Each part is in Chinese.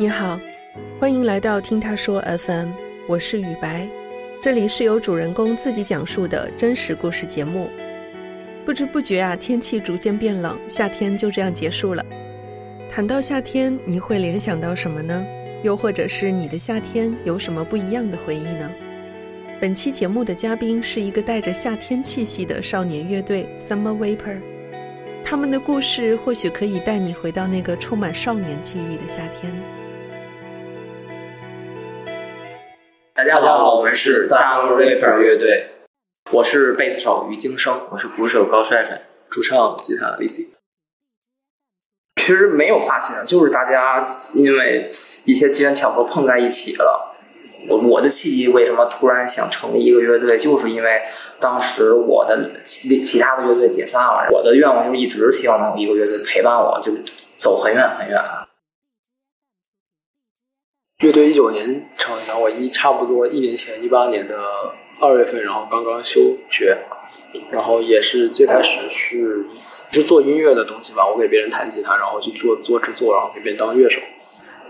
你好，欢迎来到听他说 FM，我是雨白，这里是由主人公自己讲述的真实故事节目。不知不觉啊，天气逐渐变冷，夏天就这样结束了。谈到夏天，你会联想到什么呢？又或者是你的夏天有什么不一样的回忆呢？本期节目的嘉宾是一个带着夏天气息的少年乐队 Summer Vapor，他们的故事或许可以带你回到那个充满少年记忆的夏天。大家好，我们是 Summer Vapor 乐队，我是贝斯手于京生，我是鼓手高帅帅，主唱吉他 Lissy。其实没有发现，就是大家因为一些机缘巧合碰在一起了。我我的契机为什么突然想成立一个乐队，就是因为当时我的其其他的乐队解散了，我的愿望就是一直希望能有一个乐队陪伴我，就走很远很远。乐队一九年成立，我一差不多一年前，一八年的二月份，然后刚刚休学，然后也是最开始是是做音乐的东西吧，我给别人弹吉他，然后去做做制作，然后给别人当乐手。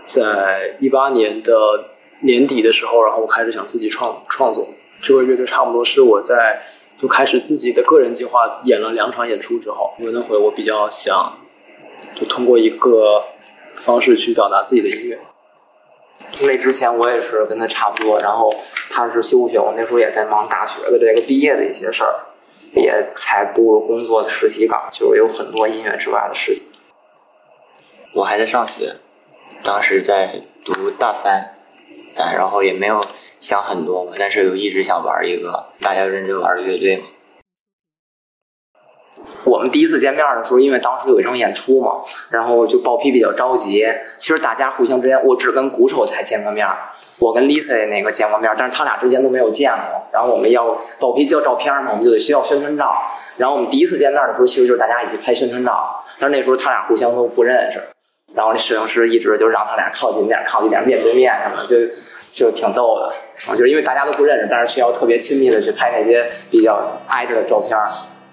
在一八年的年底的时候，然后我开始想自己创创作，这个乐队差不多是我在就开始自己的个人计划，演了两场演出之后，因为那会我比较想就通过一个方式去表达自己的音乐。那之前我也是跟他差不多，然后他是休学，我那时候也在忙大学的这个毕业的一些事儿，也才步入工作的实习岗，就是有很多音乐之外的事情。我还在上学，当时在读大三，三，然后也没有想很多嘛，但是有一直想玩一个大家认真玩的乐队嘛。我们第一次见面的时候，因为当时有一场演出嘛，然后就报批比较着急。其实大家互相之间，我只跟鼓手才见过面，我跟 Lisa 那个见过面，但是他俩之间都没有见过。然后我们要报批交照片嘛，我们就得需要宣传照。然后我们第一次见面的时候，其实就是大家一起拍宣传照，但是那时候他俩互相都不认识。然后那摄影师一直就让他俩靠近点，靠近点，面对面什么，就就挺逗的。就是因为大家都不认识，但是却要特别亲密的去拍那些比较挨着的照片。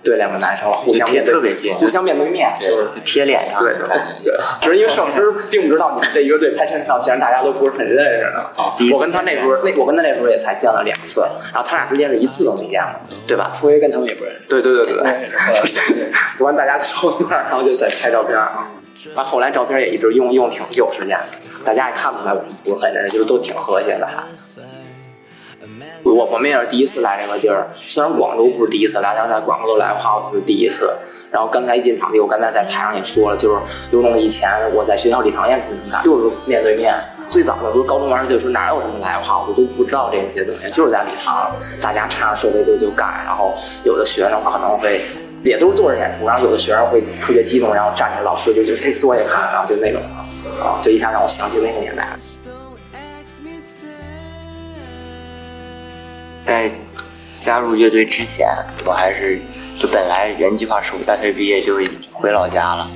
对两个男生互相面特别近，互相面对面，就是就贴脸上。对对对，只是因为摄影师并不知道你们这乐队拍摄照，既然大家都不是很认识的。我跟他那时候，那我跟他那时候也才见了两次，然后他俩之间是一次都没见过，对吧？傅威跟他们也不认识。对对对对对。完大家凑一块，然后就在拍照片。完后来照片也一直用用挺久时间，大家也看不出来我们不是很认识，就是都挺和谐的还。我我们也是第一次来这个地儿，虽然广州不是第一次来，但是在广州来的话，我是第一次。然后刚才一进场地，我刚才在台上也说了，就是有种以前我在学校礼堂演出那种感，就是面对面。最早的时候，高中玩的时候哪有什么来话，我都不知道这些东西，就是在礼堂，大家插上设备就就干。然后有的学生可能会也都是坐着演出，然后有的学生会特别激动，然后站着，老师就就坐下看，然后就那种啊，就一下让我想起那个年代。在加入乐队之前，我还是就本来原计划是我大学毕业就回老家了。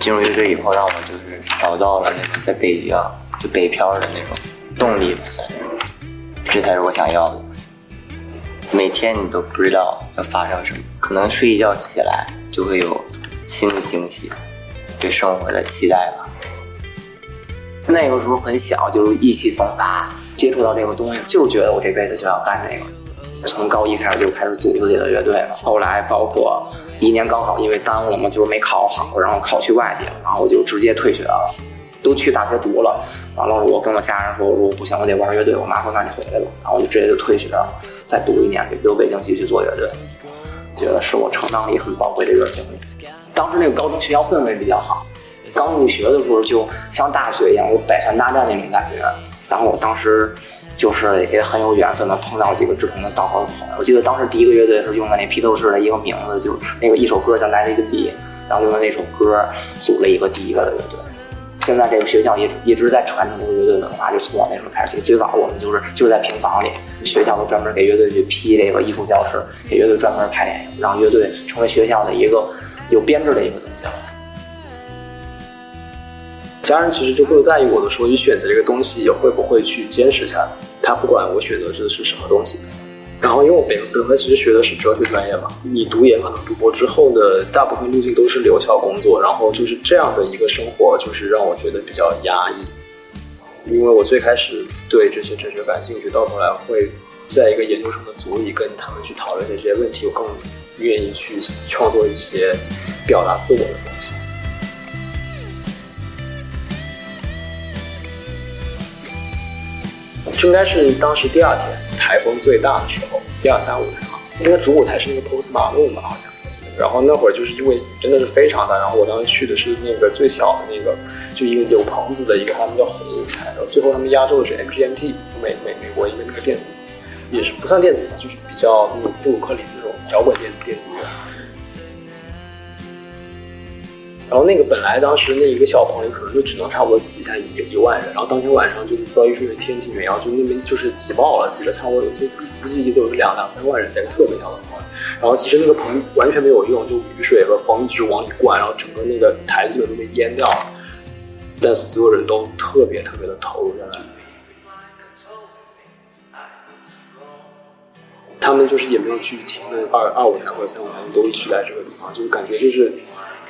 进入乐队以后，让我就是找到了那种在北京就北漂的那种动力吧，算是。这才是我想要的。每天你都不知道要发生什么，可能睡一觉起来就会有新的惊喜，对生活的期待吧。那个时候很小，就意气风发。接触到这个东西，就觉得我这辈子就要干这个。从高一开始就开始组自己的乐队了。后来包括一年高考，因为耽误了嘛，就是没考好，然后考去外地了，然后我就直接退学了，都去大学读了。完了，我跟我家人说，我说不行，我得玩乐队。我妈说那你回来吧。然后我就直接就退学了，再读一年，留北京继续做乐队。觉得是我成长里很宝贵的一段经历。当时那个高中学校氛围比较好，刚入学的时候就像大学一样，有百团大战那种感觉。然后我当时就是也很有缘分的，碰到几个志同道合的朋友。我记得当时第一个乐队是用的那披头士的一个名字，就是那个一首歌叫《来了一个地》，然后用的那首歌组了一个第一个的乐队。现在这个学校一一直在传承这个乐队文化，就从我那时候开始起。最早我们就是就是在平房里，学校都专门给乐队去批这个艺术教室，给乐队专门排练，让乐队成为学校的一个有编制的一个家人其实就更在意我的说，你选择这个东西也会不会去坚持下来。他不管我选择的是什么东西。然后，因为我本本科其实学的是哲学专业嘛，你读研可能读博之后的大部分路径都是留校工作，然后就是这样的一个生活，就是让我觉得比较压抑。因为我最开始对这些哲学感兴趣，到头来会在一个研究生的组里跟他们去讨论这些问题，我更愿意去创作一些表达自我的东西。应该是当时第二天台风最大的时候，一二三五台嘛，那个主舞台是那个 POS 马路嘛，好像。然后那会儿就是因为真的是非常大，然后我当时去的是那个最小的那个，就一个有棚子的一个，他们叫红舞台。然后最后他们压轴的是 MGMT，美美美国一个那个电子，也是不算电子吧，就是比较那种布鲁克林那种摇滚电电子乐。然后那个本来当时那一个小棚里可能就只能差不多挤下一一万人，然后当天晚上就是不知道因为天气原因，然后就那边就是挤爆了，挤了差不多有些估计都有两两三万人在特别小的棚。然后其实那个棚完全没有用，就雨水和风一直往里灌，然后整个那个台基本都被淹掉了。但所有人都特别特别的投入在那里。他们就是也没有去停那二二舞台或者三舞台，都一直在这个地方，就是感觉就是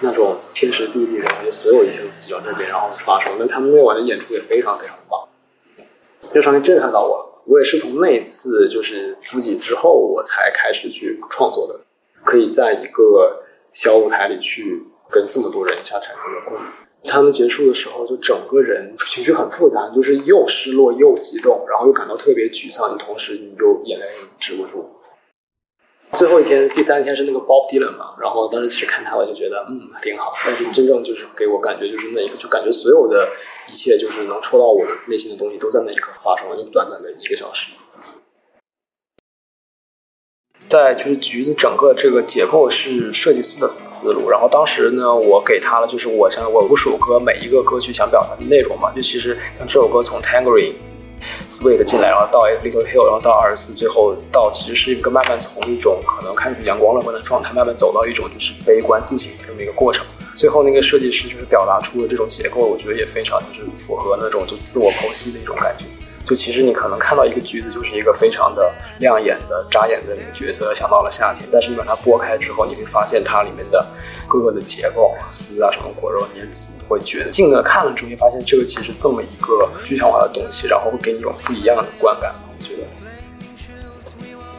那种天时地利，然后就所有一切都挤到这边，然后发生。那他们那晚的演出也非常非常棒，那场面震撼到我了。我也是从那次就是复几之后，我才开始去创作的，可以在一个小舞台里去跟这么多人一下产生了共鸣。他们结束的时候，就整个人情绪很复杂，就是又失落又激动，然后又感到特别沮丧，你同时你又眼泪止不住。最后一天，第三天是那个 Bob Dylan 嘛，然后当时其实看他，我就觉得嗯挺好，但是真正就是给我感觉就是那一刻，就感觉所有的一切就是能戳到我的内心的东西，都在那一刻发生了，短短的一个小时。在就是橘子整个这个结构是设计师的思路，然后当时呢，我给他了就是我想我五首歌每一个歌曲想表达的内容嘛，就其实像这首歌从 Tangerine Sweet 进来，然后到 Little Hill，然后到二十四，最后到其实是一个慢慢从一种可能看似阳光乐观的状态，慢慢走到一种就是悲观自省的这么一个过程。最后那个设计师就是表达出了这种结构，我觉得也非常就是符合那种就自我剖析的一种感觉。就其实你可能看到一个橘子，就是一个非常的亮眼的、扎眼的那个角色，想到了夏天。但是你把它剥开之后，你会发现它里面的各个的结构、丝啊、什么果肉、粘子，会觉得近的看了之后，你发现这个其实这么一个具象化的东西，然后会给你一种不一样的观感。我觉得《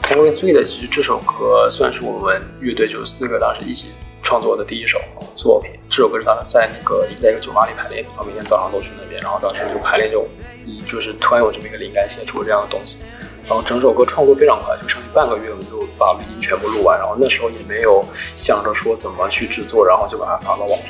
t a n g e r Sweet》其实这首歌算是我们乐队就四个当时一起创作的第一首作品。这首歌是当时在那个在一个酒吧里排练，然后每天早上都去那边，然后当时就排练就。就是突然有这么一个灵感，写出这样的东西，然后整首歌创作非常快，就上去半个月，我们就把录音全部录完，然后那时候也没有想着说怎么去制作，然后就把它发到网上。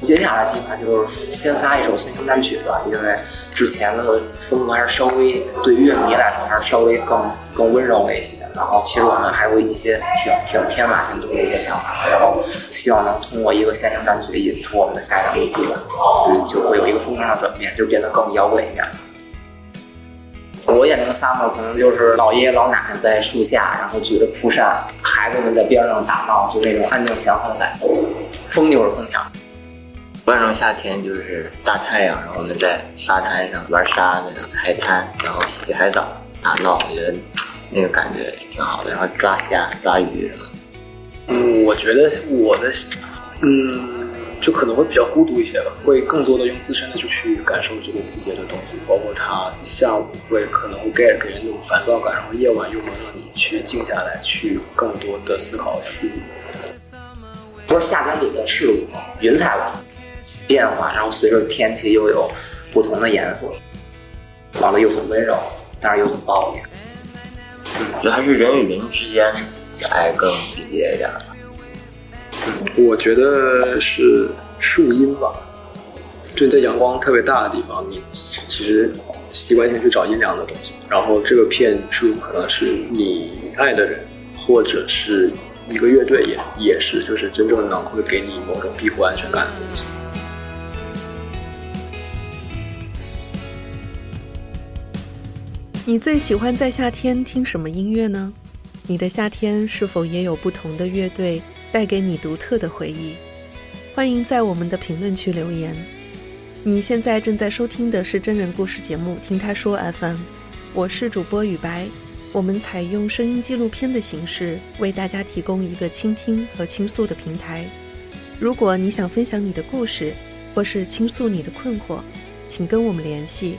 接下来计划就是先发一首新生单曲吧，因为之前的风格还是稍微对乐迷来说还是稍微更更温柔了一些。然后其实我们还有一些挺挺天马行空的一些想法，然后希望能通过一个线性单曲引出我们的下一张 EP 吧，嗯，就会有一个风格上转变，就变得更摇滚一点。我眼中的 summer 可能就是老爷爷老奶奶在树下，然后举着蒲扇，孩子们在边上打闹，就那种安静祥和的感觉。风就是空调。万种夏天就是大太阳，然后我们在沙滩上玩沙子，海滩，然后洗海澡、打闹，我觉得那个感觉挺好的。然后抓虾、抓鱼什么。嗯，我觉得我的，嗯，就可能会比较孤独一些吧，会更多的用自身的就去感受这个季节的东西，包括它下午会可能会给给人那种烦躁感，然后夜晚又能让你去静下来，去更多的思考一下自己。不是夏天里的事物，云彩了。变化，然后随着天气又有不同的颜色，完了又很温柔，但是又很暴力。我觉得还是人与人之间的爱更直接一点。我觉得是树荫吧，就在阳光特别大的地方，你其实习惯性去找阴凉的东西。然后这个片树可能是你爱的人，或者是一个乐队也也是，就是真正能会给你某种庇护安全感的东西。你最喜欢在夏天听什么音乐呢？你的夏天是否也有不同的乐队带给你独特的回忆？欢迎在我们的评论区留言。你现在正在收听的是真人故事节目《听他说 FM》，我是主播雨白。我们采用声音纪录片的形式，为大家提供一个倾听和倾诉的平台。如果你想分享你的故事，或是倾诉你的困惑，请跟我们联系。